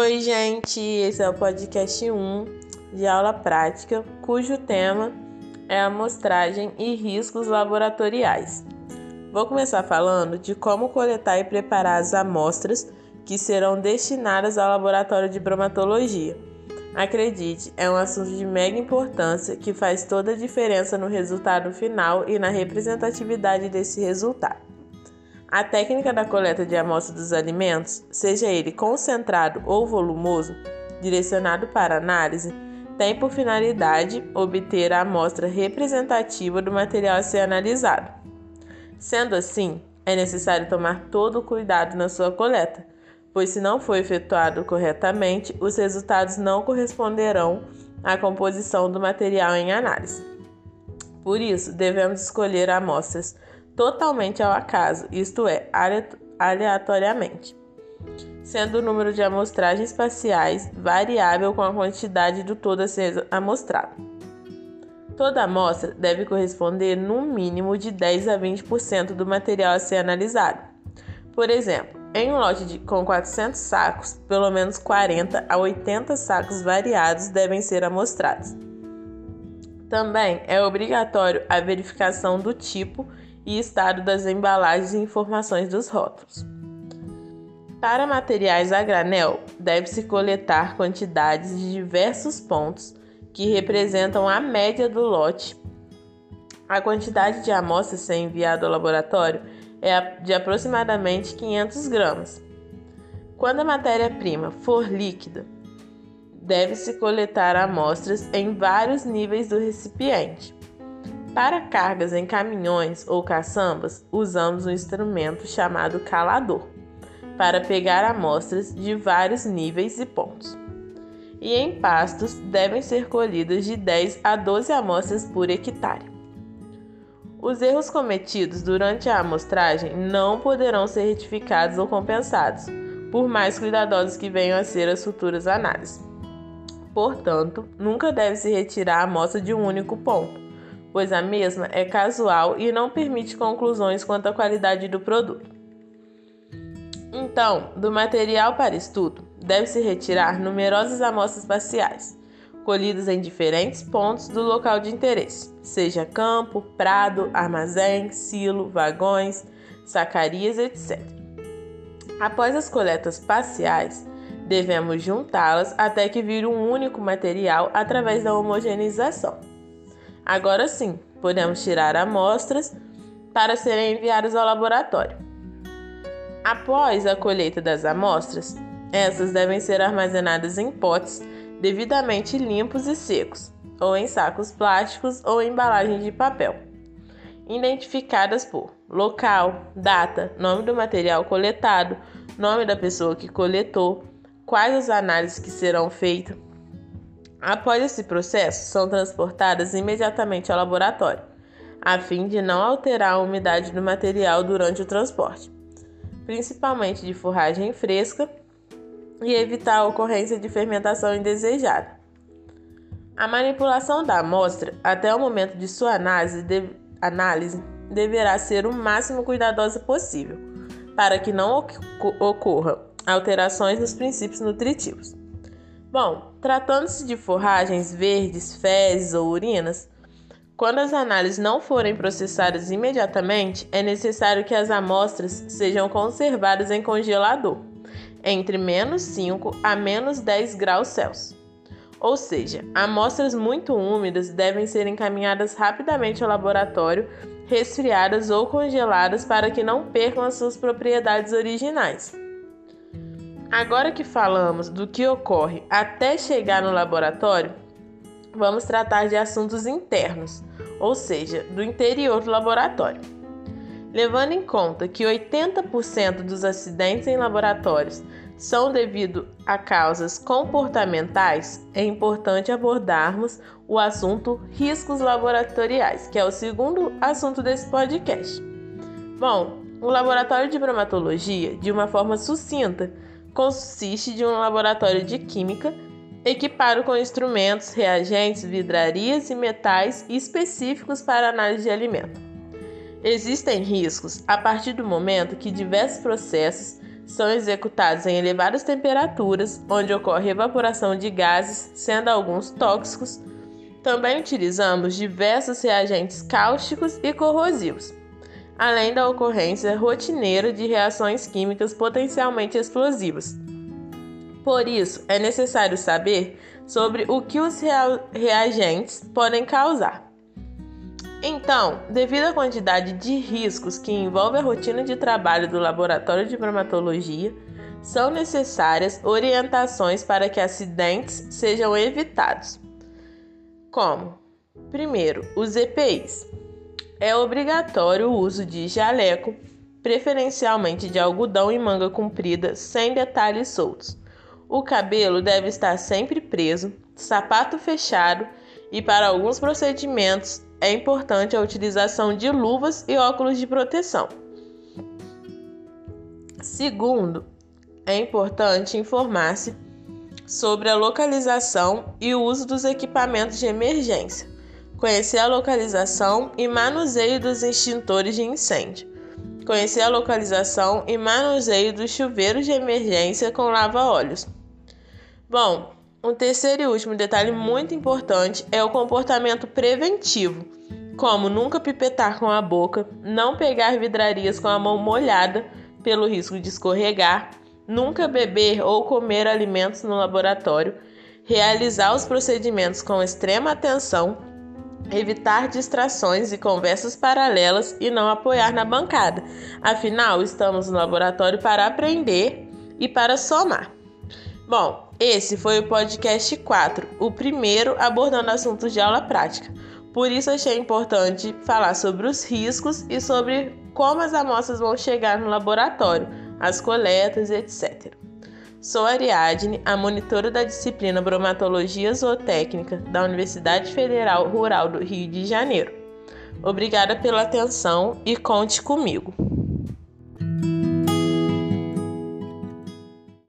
Oi, gente, esse é o podcast 1 de aula prática, cujo tema é amostragem e riscos laboratoriais. Vou começar falando de como coletar e preparar as amostras que serão destinadas ao laboratório de bromatologia. Acredite, é um assunto de mega importância que faz toda a diferença no resultado final e na representatividade desse resultado. A técnica da coleta de amostra dos alimentos, seja ele concentrado ou volumoso, direcionado para análise, tem por finalidade obter a amostra representativa do material a ser analisado. Sendo assim, é necessário tomar todo o cuidado na sua coleta, pois se não for efetuado corretamente, os resultados não corresponderão à composição do material em análise. Por isso, devemos escolher amostras totalmente ao acaso, isto é, aleatoriamente, sendo o número de amostragens parciais variável com a quantidade do todo a ser amostrado. Toda amostra deve corresponder no mínimo de 10 a 20% do material a ser analisado. Por exemplo, em um lote de, com 400 sacos, pelo menos 40 a 80 sacos variados devem ser amostrados. Também é obrigatório a verificação do tipo e estado das embalagens e informações dos rótulos. Para materiais a granel, deve-se coletar quantidades de diversos pontos que representam a média do lote. A quantidade de amostras a ser enviada ao laboratório é de aproximadamente 500 gramas. Quando a matéria-prima for líquida, deve-se coletar amostras em vários níveis do recipiente. Para cargas em caminhões ou caçambas, usamos um instrumento chamado calador para pegar amostras de vários níveis e pontos. E em pastos devem ser colhidas de 10 a 12 amostras por hectare. Os erros cometidos durante a amostragem não poderão ser retificados ou compensados, por mais cuidadosos que venham a ser as futuras análises. Portanto, nunca deve se retirar a amostra de um único ponto, pois a mesma é casual e não permite conclusões quanto à qualidade do produto. Então, do material para estudo, deve-se retirar numerosas amostras parciais, colhidas em diferentes pontos do local de interesse, seja campo, prado, armazém, silo, vagões, sacarias, etc. Após as coletas parciais, devemos juntá-las até que vire um único material através da homogeneização. Agora sim, podemos tirar amostras para serem enviadas ao laboratório. Após a colheita das amostras, essas devem ser armazenadas em potes devidamente limpos e secos, ou em sacos plásticos ou embalagens de papel, identificadas por local, data, nome do material coletado, nome da pessoa que coletou, quais as análises que serão feitas Após esse processo, são transportadas imediatamente ao laboratório, a fim de não alterar a umidade do material durante o transporte, principalmente de forragem fresca, e evitar a ocorrência de fermentação indesejada. A manipulação da amostra até o momento de sua análise, de, análise deverá ser o máximo cuidadosa possível, para que não ocorra alterações nos princípios nutritivos. Bom, tratando-se de forragens verdes, fezes ou urinas, quando as análises não forem processadas imediatamente, é necessário que as amostras sejam conservadas em congelador, entre menos 5 a menos 10 graus Celsius. Ou seja, amostras muito úmidas devem ser encaminhadas rapidamente ao laboratório, resfriadas ou congeladas para que não percam as suas propriedades originais. Agora que falamos do que ocorre até chegar no laboratório, vamos tratar de assuntos internos, ou seja, do interior do laboratório. Levando em conta que 80% dos acidentes em laboratórios são devido a causas comportamentais, é importante abordarmos o assunto riscos laboratoriais, que é o segundo assunto desse podcast. Bom, o laboratório de bromatologia, de uma forma sucinta, consiste de um laboratório de química equipado com instrumentos, reagentes, vidrarias e metais específicos para análise de alimento. Existem riscos a partir do momento que diversos processos são executados em elevadas temperaturas, onde ocorre evaporação de gases, sendo alguns tóxicos. Também utilizamos diversos reagentes cáusticos e corrosivos, além da ocorrência rotineira de reações químicas potencialmente explosivas. Por isso, é necessário saber sobre o que os reagentes podem causar. Então, devido à quantidade de riscos que envolve a rotina de trabalho do laboratório de bromatologia, são necessárias orientações para que acidentes sejam evitados. Como? Primeiro, os EPIs. É obrigatório o uso de jaleco, preferencialmente de algodão e manga comprida, sem detalhes soltos. O cabelo deve estar sempre preso, sapato fechado e, para alguns procedimentos, é importante a utilização de luvas e óculos de proteção. Segundo, é importante informar-se sobre a localização e o uso dos equipamentos de emergência, conhecer a localização e manuseio dos extintores de incêndio, conhecer a localização e manuseio dos chuveiros de emergência com lava-óleos. Bom, um terceiro e último detalhe muito importante é o comportamento preventivo, como nunca pipetar com a boca, não pegar vidrarias com a mão molhada pelo risco de escorregar, nunca beber ou comer alimentos no laboratório, realizar os procedimentos com extrema atenção, evitar distrações e conversas paralelas e não apoiar na bancada. Afinal, estamos no laboratório para aprender e para somar. Bom, esse foi o podcast 4, o primeiro abordando assuntos de aula prática. Por isso achei importante falar sobre os riscos e sobre como as amostras vão chegar no laboratório, as coletas, etc. Sou Ariadne, a monitora da disciplina Bromatologia Zootécnica da Universidade Federal Rural do Rio de Janeiro. Obrigada pela atenção e conte comigo.